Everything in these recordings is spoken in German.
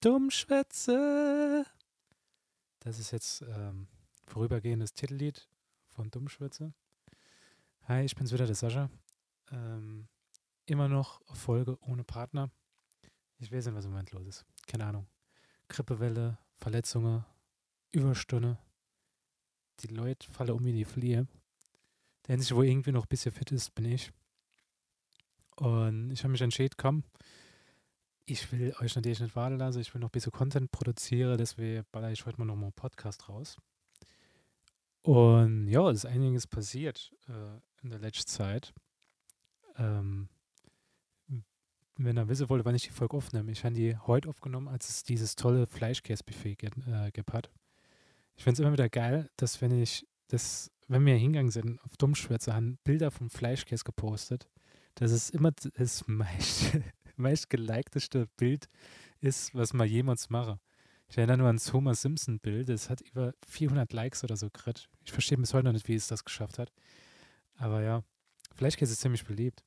Dummschwätze. Das ist jetzt ähm, vorübergehendes Titellied von Dummschwätze. Hi, ich bin's wieder, der Sascha. Ähm, immer noch Folge ohne Partner. Ich weiß nicht, was im Moment los ist. Keine Ahnung. Grippewelle, Verletzungen, Überstunde. Die Leute fallen um wie die Fliehe. Der einzige, wo irgendwie noch ein bisschen fit ist, bin ich. Und ich habe mich entschieden, komm, ich will euch natürlich nicht warten lassen, ich will noch ein bisschen Content produzieren, deswegen baller ich heute mal noch mal einen Podcast raus. Und ja, es ist einiges passiert äh, in der letzten Zeit. Ähm, wenn ihr wissen wollt, wann ich die Folge aufnehme, ich habe die heute aufgenommen, als es dieses tolle Fleischkäsebuffet äh, gibt. Ich finde es immer wieder geil, dass wenn ich das, wenn wir hingegangen sind, auf Dummschwätze, haben Bilder vom Fleischkäse gepostet. Das ist immer das meist, meist gelikedeste Bild ist, was man jemals mache. Ich erinnere nur ans Homer Simpson-Bild. Das hat über 400 Likes oder so gekriegt. Ich verstehe bis heute noch nicht, wie es das geschafft hat. Aber ja, Fleischkäse ist ziemlich beliebt.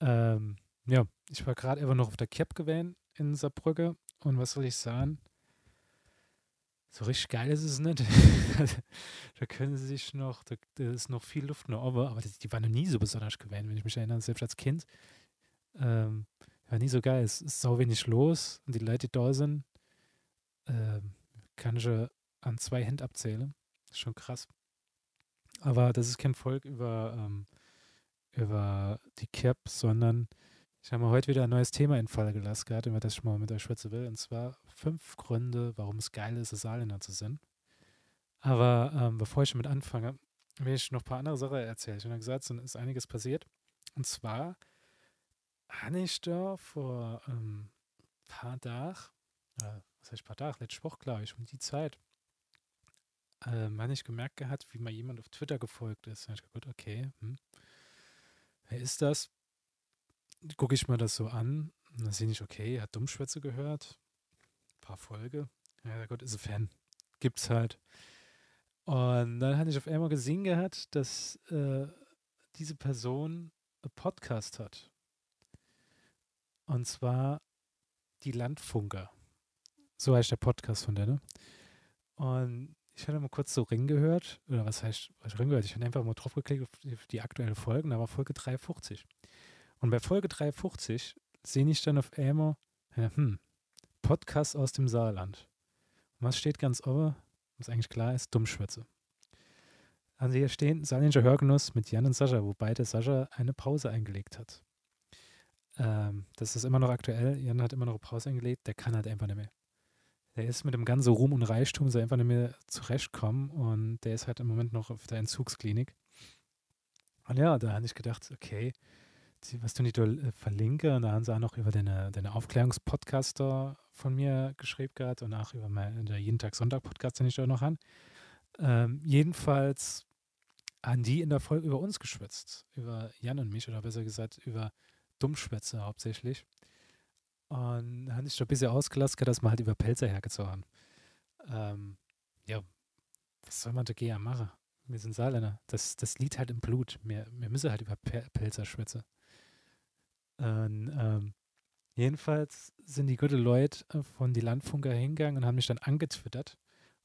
Ähm, ja, ich war gerade einfach noch auf der Cap gewesen in Saarbrücke. Und was soll ich sagen? So richtig geil ist es nicht. da können sie sich noch, da, da, ist noch viel Luft noch oben, aber die, die war noch nie so besonders gewesen, wenn ich mich erinnere, selbst als Kind. Ähm, war nie so geil. Es ist so wenig los und die Leute, die da sind, ähm, kann ich an zwei Händen abzählen. Ist schon krass. Aber das ist kein Volk über, ähm, über die Cap, sondern ich habe mir heute wieder ein neues Thema in Fall gelassen gehabt, über das ich mal mit euch schwätzen will. Und zwar fünf Gründe, warum es geil ist, Saarländer zu sein. Aber ähm, bevor ich damit anfange, will ich noch ein paar andere Sachen erzählen. Ich habe gesagt, es ist einiges passiert. Und zwar habe ich da vor ein ähm, paar Tagen, äh, was heißt paar Tage, letzte Woche, glaube ich, um die Zeit, ähm, habe ich gemerkt gehabt, wie mal jemand auf Twitter gefolgt ist. Da habe ich gedacht, okay, hm, wer ist das? Gucke ich mir das so an und dann sehe ich, okay, er hat Dummschwätze gehört, ein paar Folge. Ja, Gott, ist ein Fan. Gibt's halt. Und dann hatte ich auf einmal gesehen gehabt, dass äh, diese Person einen Podcast hat. Und zwar die Landfunker. So heißt der Podcast von der, ne? Und ich hatte mal kurz so Ring gehört, oder was heißt, was Ring gehört? Ich habe einfach mal drauf geklickt auf die, aktuelle Folge, da war Folge 350. Und bei Folge 350 sehe ich dann auf einmal, hm, Podcast aus dem Saarland. Und was steht ganz oben, was eigentlich klar ist, Dummschwätze. Also hier stehen Saarländischer Hörgenuss mit Jan und Sascha, wobei der Sascha eine Pause eingelegt hat. Ähm, das ist immer noch aktuell. Jan hat immer noch Pause eingelegt, der kann halt einfach nicht mehr der ist mit dem ganzen Ruhm und Reichtum so einfach nicht mehr zurechtkommen und der ist halt im Moment noch auf der Entzugsklinik. Und ja, da habe ich gedacht, okay, was du nicht äh, verlinke, und da haben sie auch noch über deine, deine Aufklärungspodcast von mir geschrieben gehabt und auch über meinen Jeden Tag Sonntag Podcast, den ich da noch an. Ähm, jedenfalls haben die in der Folge über uns geschwätzt, über Jan und mich oder besser gesagt über Dummschwätze hauptsächlich. Und habe ich schon ein bisschen ausgelassen, dass man halt über Pelzer hergezogen ähm, Ja, was soll man da gerne machen? Wir sind Saarländer. Das, das liegt halt im Blut. Wir, wir müssen halt über Pelzer schwitzen. Und, ähm, jedenfalls sind die guten Leute äh, von die Landfunker hingegangen und haben mich dann angetwittert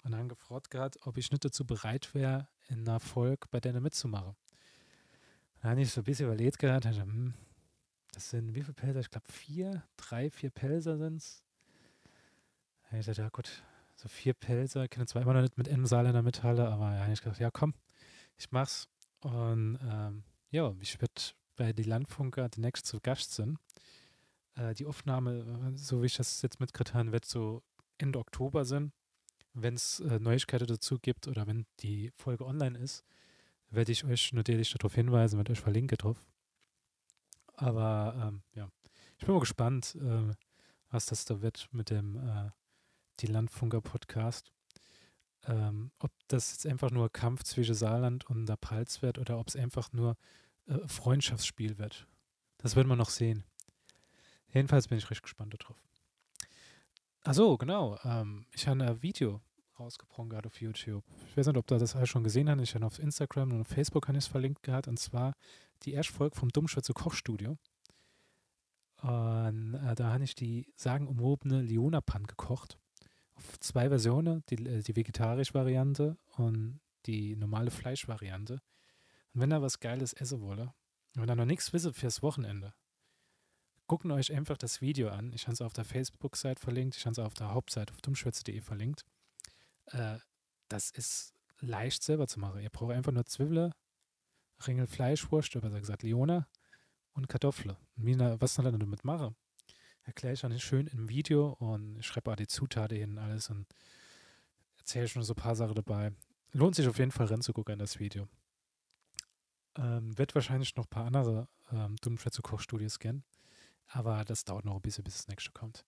und haben gefragt gehabt, ob ich nicht dazu bereit wäre, in einer Folge bei denen mitzumachen. Dann habe ich so ein bisschen überlegt gehabt, hm, das sind wie viele Pelzer? Ich glaube vier, drei, vier Pelzer sind es. Ich dachte, ja gut, so vier Pelzer, ich kenne zwar immer noch nicht mit einem Saarländer Metalle, aber ja, ich gedacht, ja komm, ich mach's. Und ähm, ja, ich werde bei die Landfunker demnächst zu Gast sind. Äh, die Aufnahme, so wie ich das jetzt mitgekriegt habe, wird so Ende Oktober sein. Wenn es äh, Neuigkeiten dazu gibt oder wenn die Folge online ist, werde ich euch natürlich darauf hinweisen, werde euch verlinke drauf. Aber ähm, ja, ich bin mal gespannt, äh, was das da wird mit dem äh, Die Landfunker Podcast. Ähm, ob das jetzt einfach nur Kampf zwischen Saarland und der Palz wird oder ob es einfach nur äh, Freundschaftsspiel wird. Das werden wir noch sehen. Jedenfalls bin ich recht gespannt darauf. Achso, genau. Ähm, ich habe ein Video rausgebrochen gerade auf YouTube. Ich weiß nicht, ob du das alles schon gesehen hast. Ich habe auf Instagram und auf Facebook habe es verlinkt gehabt. Und zwar die erste Folge vom Dummschwätze Kochstudio. Und äh, da habe ich die sagenumwobene Leona-Pan gekocht. Auf zwei Versionen, die, äh, die vegetarische Variante und die normale Fleischvariante. Und wenn ihr was Geiles essen wollt, wenn ihr noch nichts wisst fürs Wochenende, gucken euch einfach das Video an. Ich habe es auf der Facebook-Seite verlinkt, ich habe es auf der Hauptseite auf dummschwätze.de verlinkt. Äh, das ist leicht selber zu machen. Ihr braucht einfach nur Zwiebeln, Ringel Fleischwurst, besser gesagt Leona und Kartoffeln. Wie, was soll er damit machen? Erkläre ich dann schön im Video und ich schreibe auch die Zutaten hin und alles und erzähle schon so ein paar Sachen dabei. Lohnt sich auf jeden Fall reinzugucken in das Video. Ähm, wird wahrscheinlich noch ein paar andere ähm, Dummschwätze Kochstudios kennen, aber das dauert noch ein bisschen, bis das nächste kommt.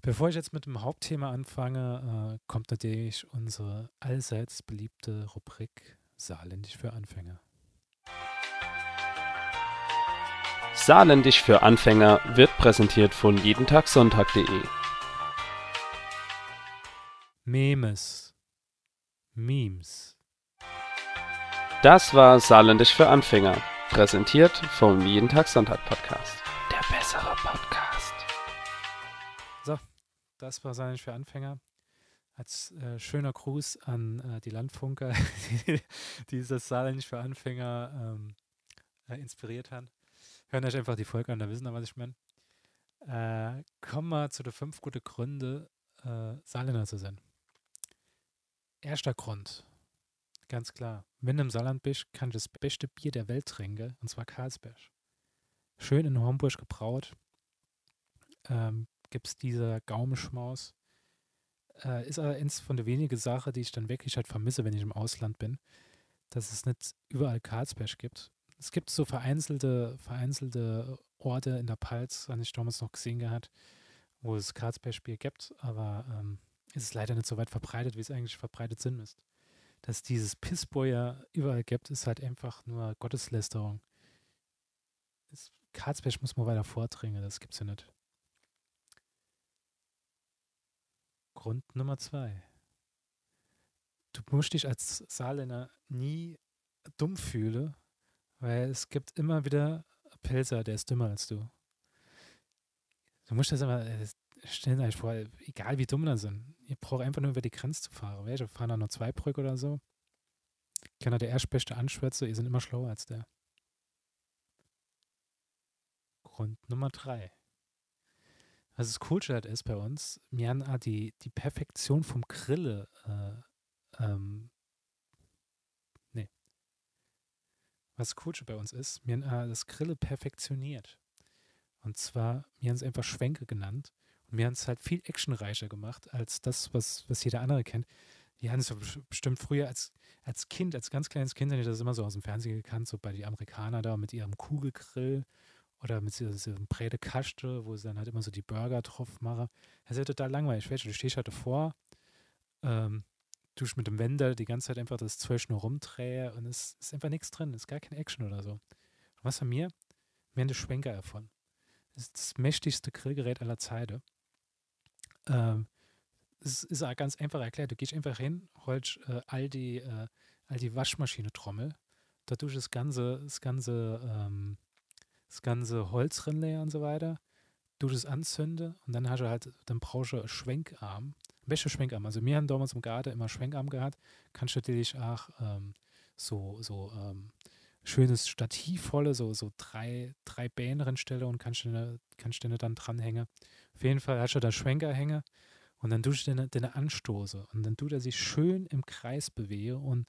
Bevor ich jetzt mit dem Hauptthema anfange, äh, kommt natürlich unsere allseits beliebte Rubrik Saarländisch für Anfänger. Saarländisch für Anfänger wird präsentiert von jedentagsonntag.de. Memes. Memes. Das war Saarländisch für Anfänger, präsentiert vom Jeden Tag Sonntag Podcast. Der bessere Podcast. Das war Saarländisch für Anfänger. Als äh, schöner Gruß an äh, die Landfunker, die dieses Saarländisch für Anfänger ähm, äh, inspiriert haben. Hören euch einfach die Folge an, da wissen wir, was ich meine. Äh, kommen wir zu den fünf guten Gründen, äh, Saarländer zu sein. Erster Grund, ganz klar. Wenn du im Saarland bist, kann ich das beste Bier der Welt trinken, und zwar Karlsberg. Schön in Homburg gebraut. Ähm, gibt es dieser Gaumenschmaus. Äh, ist eins von den wenigen Sachen, die ich dann wirklich halt vermisse, wenn ich im Ausland bin, dass es nicht überall Karlsberg gibt. Es gibt so vereinzelte, vereinzelte Orte in der Palz, habe ich damals noch gesehen gehabt, wo es Karlsbergbier gibt, aber ähm, ist es leider nicht so weit verbreitet, wie es eigentlich verbreitet sind müsste. Dass dieses Pissboyer überall gibt, ist halt einfach nur Gotteslästerung. Karlsberg muss man weiter vordringen, das gibt es ja nicht. Grund Nummer zwei. Du musst dich als Saarländer nie dumm fühlen, weil es gibt immer wieder Pelzer, der ist dümmer als du. Du musst das immer, äh, stellen egal wie dumm da sind, ihr braucht einfach nur über die Grenze zu fahren. Welche fahren da nur zwei Brücken oder so? Kann er der Erstbeste anschwärzen, ihr seid immer schlauer als der. Grund Nummer drei. Was das Coolste halt ist bei uns, wir haben ah, die, die Perfektion vom Grille, äh, ähm, nee. Was Coolste bei uns ist, wir haben ah, das Grille perfektioniert. Und zwar, wir haben es einfach Schwenke genannt. Und wir haben es halt viel actionreicher gemacht, als das, was, was jeder andere kennt. Die haben es bestimmt früher als, als Kind, als ganz kleines Kind, habe ich das immer so aus dem Fernsehen gekannt, so bei den Amerikanern da mit ihrem Kugelgrill oder mit diesem Brede Kaste, wo sie dann halt immer so die Burger drauf machen. Das ist ja total langweilig. Du stehst halt davor, ähm, du mit dem Wender die ganze Zeit einfach das Zeug nur rumdrehe und es ist einfach nichts drin, es ist gar keine Action oder so. Und was wir? Wir haben den Schwenker erfunden. Das ist das mächtigste Grillgerät aller Zeiten. Ähm, es ist ganz einfach erklärt. Du gehst einfach hin, holst äh, all die, äh, die Waschmaschine-Trommel, da tust das ganze, das ganze ähm, das ganze Holz und so weiter, du das anzünde und dann hast du halt, dann brauchst du einen Schwenkarm. Welcher Schwenkarm? Also wir haben damals im Garten immer Schwenkarm gehabt. Kannst natürlich auch ähm, so, so ähm, schönes Stativ volle, so, so drei, drei Bänen und kannst du kannst du dann dranhängen. Auf jeden Fall hast du da Schwenkerhänge und dann tust du den, den anstoße und dann tut er sich schön im Kreis bewegen und,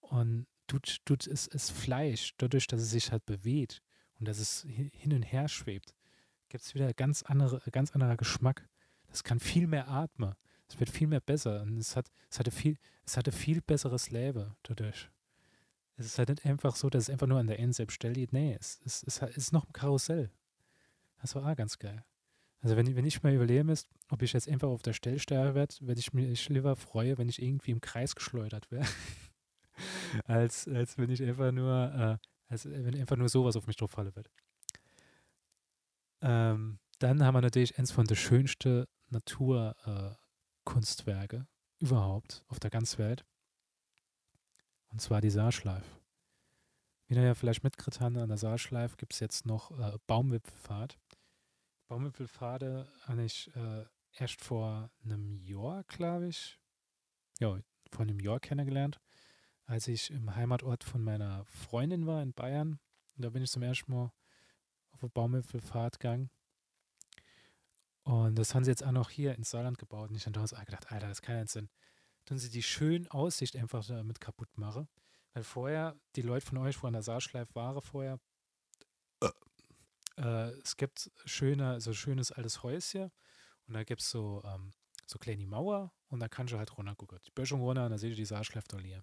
und tut, tut es, es Fleisch, dadurch, dass es sich halt bewegt und dass es hin und her schwebt, gibt es wieder ganz andere, ganz anderer Geschmack. Das kann viel mehr atmen. Es wird viel mehr besser. Und es hat, es hatte viel, es hatte viel besseres Leben dadurch. Es ist halt nicht einfach so, dass es einfach nur an der steht. Nee, es, es, es, es ist noch ein Karussell. Das war auch ganz geil. Also wenn, wenn ich mal überleben ist, ob ich jetzt einfach auf der Stelle sterben werde, werde ich mich lieber freuen, wenn ich irgendwie im Kreis geschleudert wäre, als, als wenn ich einfach nur äh, also wenn einfach nur sowas auf mich drauf fallen wird. Ähm, dann haben wir natürlich eins von der schönsten Naturkunstwerke äh, überhaupt auf der ganzen Welt. Und zwar die Saarschleife. Wie ihr ja vielleicht mitgekriegt habt, an der Saarschleife gibt es jetzt noch äh, Baumwipfelfahrt. Baumwipfelpfade habe ich äh, erst vor einem Jahr, glaube ich, ja, vor einem Jahr kennengelernt, als ich im Heimatort von meiner Freundin war in Bayern. Und da bin ich zum ersten Mal auf eine Baumwipfelfahrt gegangen. Und das haben sie jetzt auch noch hier ins Saarland gebaut. Und ich habe damals gedacht, Alter, das kann jetzt Sinn. Tun sie die schöne Aussicht einfach damit kaputt machen. Weil vorher, die Leute von euch, wo an der Saarschleif waren vorher, äh, es gibt schöne, so schönes altes Häuschen und da gibt es so, ähm, so kleine Mauer und da kannst du halt runter gucken. Die Böschung runter und da seht ihr die Saarschleif hier.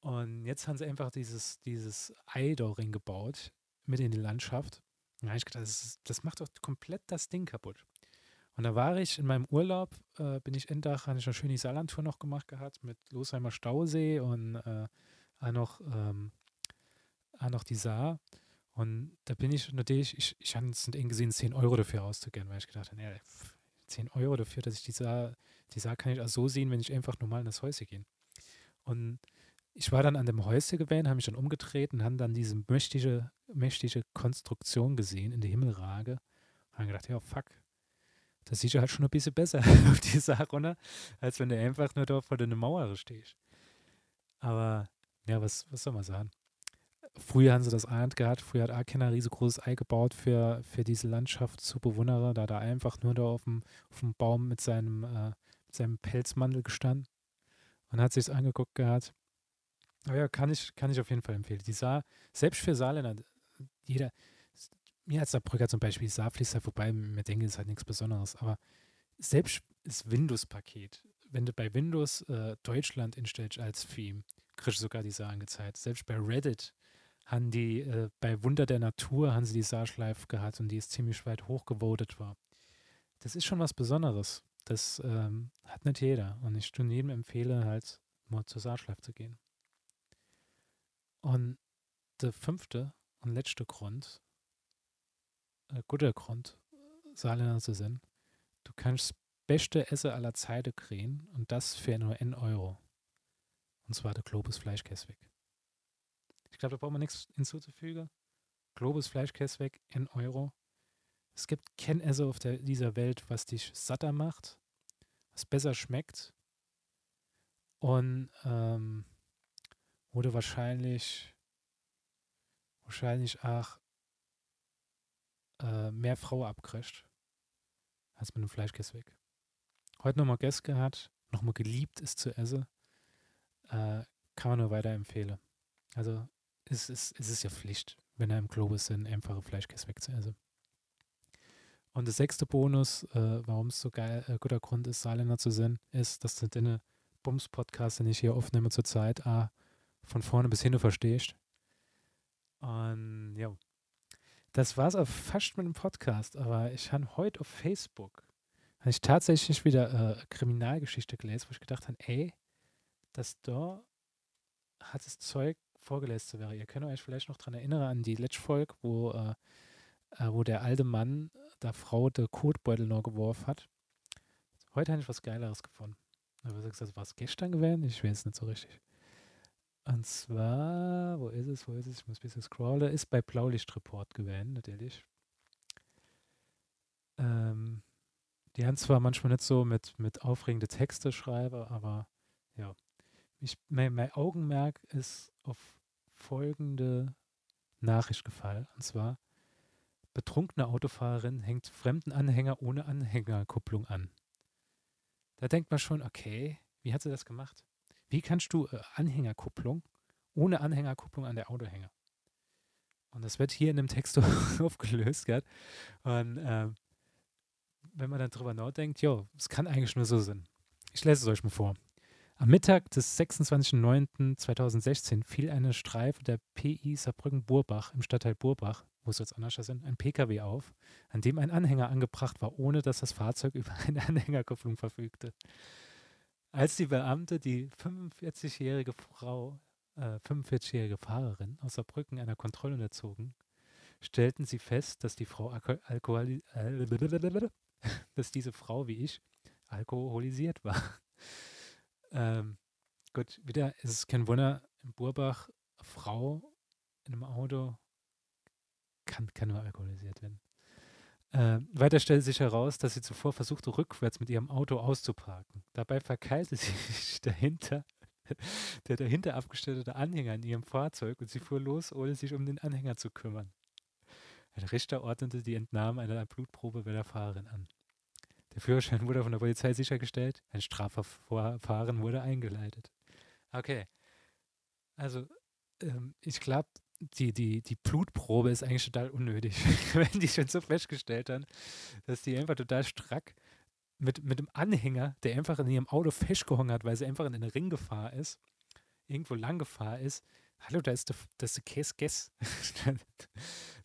Und jetzt haben sie einfach dieses, dieses Ei da gebaut, mit in die Landschaft. Da habe ich gedacht, das, ist, das, macht doch komplett das Ding kaputt. Und da war ich in meinem Urlaub, äh, bin ich Endach, habe ich eine schöne Saarlandtour noch gemacht gehabt mit Losheimer Stausee und äh, auch noch, ähm, auch noch die Saar. Und da bin ich natürlich, ich, ich habe es nicht gesehen, 10 Euro dafür auszugehen, weil ich gedacht habe, ja, 10 Euro dafür, dass ich die Saar, die Saar kann ich auch so sehen, wenn ich einfach normal in das Häuschen gehe. Und ich war dann an dem Häuschen gewesen, habe mich dann umgedreht und habe dann diese mächtige, mächtige Konstruktion gesehen in der Himmelrage. Und habe gedacht, ja, fuck, das sieht ja halt schon ein bisschen besser auf die Sache runter, als wenn du einfach nur da vor deiner Mauer stehst. Aber ja, was, was soll man sagen? Früher haben sie das ahnt gehabt, früher hat Arkena ein riesengroßes Ei gebaut für, für diese Landschaft zu bewundern. Da er einfach nur da auf dem, auf dem Baum mit seinem, äh, mit seinem Pelzmantel gestanden und hat sich angeguckt gehabt. Aber ja, kann ich, kann ich auf jeden Fall empfehlen. Die sah, selbst für Saarländer, jeder, mir als Saarbrücker zum Beispiel, Saar fließt halt vorbei, mir denke, ist halt nichts Besonderes, aber selbst das Windows-Paket, wenn du bei Windows äh, Deutschland instellst als Theme, kriegst du sogar die Saar angezeigt. Selbst bei Reddit haben die, äh, bei Wunder der Natur haben sie die Saarschleife gehabt und die ist ziemlich weit hochgevotet war. Das ist schon was Besonderes. Das ähm, hat nicht jeder. Und ich jedem empfehle, halt mal zur Saarschleife zu gehen. Und der fünfte und letzte Grund, äh, guter Grund, Saarländer zu sein, du kannst das beste Essen aller Zeiten kriegen und das für nur N Euro. Und zwar der Globus Fleischkäse Ich glaube, da braucht man nichts hinzuzufügen. Globus Fleischkäse N Euro. Es gibt kein Essen auf der, dieser Welt, was dich satter macht, was besser schmeckt und ähm, wurde wahrscheinlich wahrscheinlich auch äh, mehr Frau abkriegt als mit dem Fleischkäse weg. Heute nochmal Gäste gehabt, nochmal geliebt ist zu essen, äh, kann man nur weiterempfehlen. Also es ist, es ist ja Pflicht, wenn er im Globus sind, einfache Fleischkäse weg zu essen. Und der sechste Bonus, äh, warum es so geil, äh, guter Grund ist, Saarländer zu sein, ist, dass du deine Bums-Podcast, den ich hier aufnehme zurzeit, A, von vorne bis hinten verstehst. Und ja, das war es auch fast mit dem Podcast, aber ich habe heute auf Facebook habe ich tatsächlich wieder äh, Kriminalgeschichte gelesen, wo ich gedacht habe, ey, das da hat das Zeug vorgelesen zu werden. Ihr könnt euch vielleicht noch daran erinnern an die letzte Folge, wo, äh, äh, wo der alte Mann der Frau der Kotbeutel noch geworfen hat. Heute habe ich was Geileres gefunden. Aber gesagt, war es gestern gewesen? Ich weiß es nicht so richtig. Und zwar, wo ist es, wo ist es? Ich muss ein bisschen scrollen. Ist bei Blaulichtreport gewesen, natürlich. Ähm, die haben zwar manchmal nicht so mit, mit aufregende Texte schreiben, aber ja. Ich, mein, mein Augenmerk ist auf folgende Nachricht gefallen. Und zwar, betrunkene Autofahrerin hängt fremden Anhänger ohne Anhängerkupplung an. Da denkt man schon, okay, wie hat sie das gemacht? Wie kannst du äh, Anhängerkupplung ohne Anhängerkupplung an der Autohänger? Und das wird hier in dem Text aufgelöst, gell? Und äh, wenn man dann drüber nachdenkt, ja, es kann eigentlich nur so sein. Ich lese es euch mal vor. Am Mittag des 26.09.2016 fiel eine Streife der PI Saarbrücken-Burbach im Stadtteil Burbach, wo es jetzt anders sind, ein PKW auf, an dem ein Anhänger angebracht war, ohne dass das Fahrzeug über eine Anhängerkupplung verfügte. Als die Beamte die 45-jährige Frau, äh, 45-jährige Fahrerin aus Saarbrücken einer Kontrolle unterzogen, stellten sie fest, dass die Frau Alkohol äh, dass diese Frau wie ich alkoholisiert war. ähm, gut, wieder ist es kein Wunder, in Burbach, Frau in einem Auto kann, kann nur alkoholisiert werden. Äh, weiter stellte sich heraus, dass sie zuvor versuchte, rückwärts mit ihrem Auto auszuparken. Dabei verkeilte sich dahinter, der dahinter abgestellte Anhänger in ihrem Fahrzeug und sie fuhr los, ohne sich um den Anhänger zu kümmern. Ein Richter ordnete die Entnahme einer Blutprobe bei der Fahrerin an. Der Führerschein wurde von der Polizei sichergestellt, ein Strafverfahren wurde eingeleitet. Okay, also ähm, ich glaube, die, die, die Blutprobe ist eigentlich total unnötig, wenn die schon so festgestellt haben, dass die einfach total strack mit, mit dem Anhänger, der einfach in ihrem Auto festgehangen hat, weil sie einfach in eine Ringgefahr ist, irgendwo lang Gefahr ist. Hallo, da ist der, das ist der Case Guess.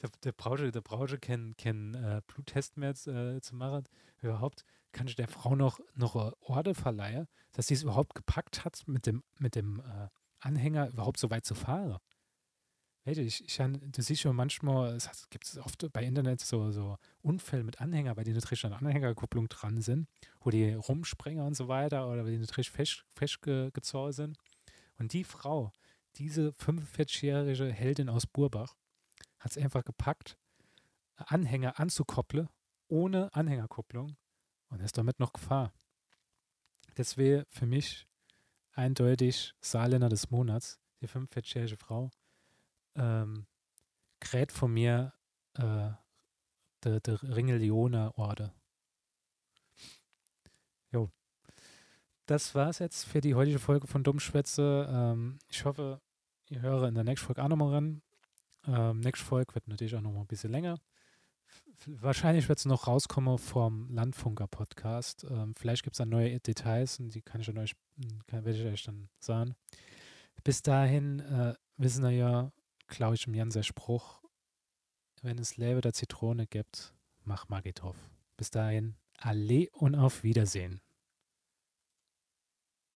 der, der brauche der brauche keinen kein, äh, Bluttest mehr äh, zu machen. Überhaupt kann ich der Frau noch, noch Orde verleihen, dass sie es überhaupt gepackt hat, mit dem, mit dem äh, Anhänger überhaupt so weit zu fahren. Du, ich, ich, du siehst schon manchmal, es gibt es oft bei Internet so, so Unfälle mit Anhänger, bei denen natürlich eine Anhängerkupplung dran sind, wo die rumspringen und so weiter oder bei denen natürlich fest, sind. Und die Frau, diese 45-jährige Heldin aus Burbach, hat es einfach gepackt, Anhänger anzukoppeln, ohne Anhängerkupplung und ist damit noch Gefahr. Das wäre für mich eindeutig Saarländer des Monats, die 45-jährige Frau ähm, kräht von mir äh, der, der Ringelioner Orde. Jo. Das war's jetzt für die heutige Folge von Dummschwätze. Ähm, ich hoffe, ihr höre in der nächsten Folge auch nochmal ran. Ähm, nächste Folge wird natürlich auch nochmal ein bisschen länger. wahrscheinlich wird es noch rauskommen vom Landfunker-Podcast. Ähm, vielleicht gibt es dann neue Details und die kann ich, euch, kann, werde ich euch dann sagen. Bis dahin äh, wissen wir ja, glaube ich, im Jan Spruch, wenn es Lebe der Zitrone gibt, mach Magitov. Bis dahin, alle und auf Wiedersehen.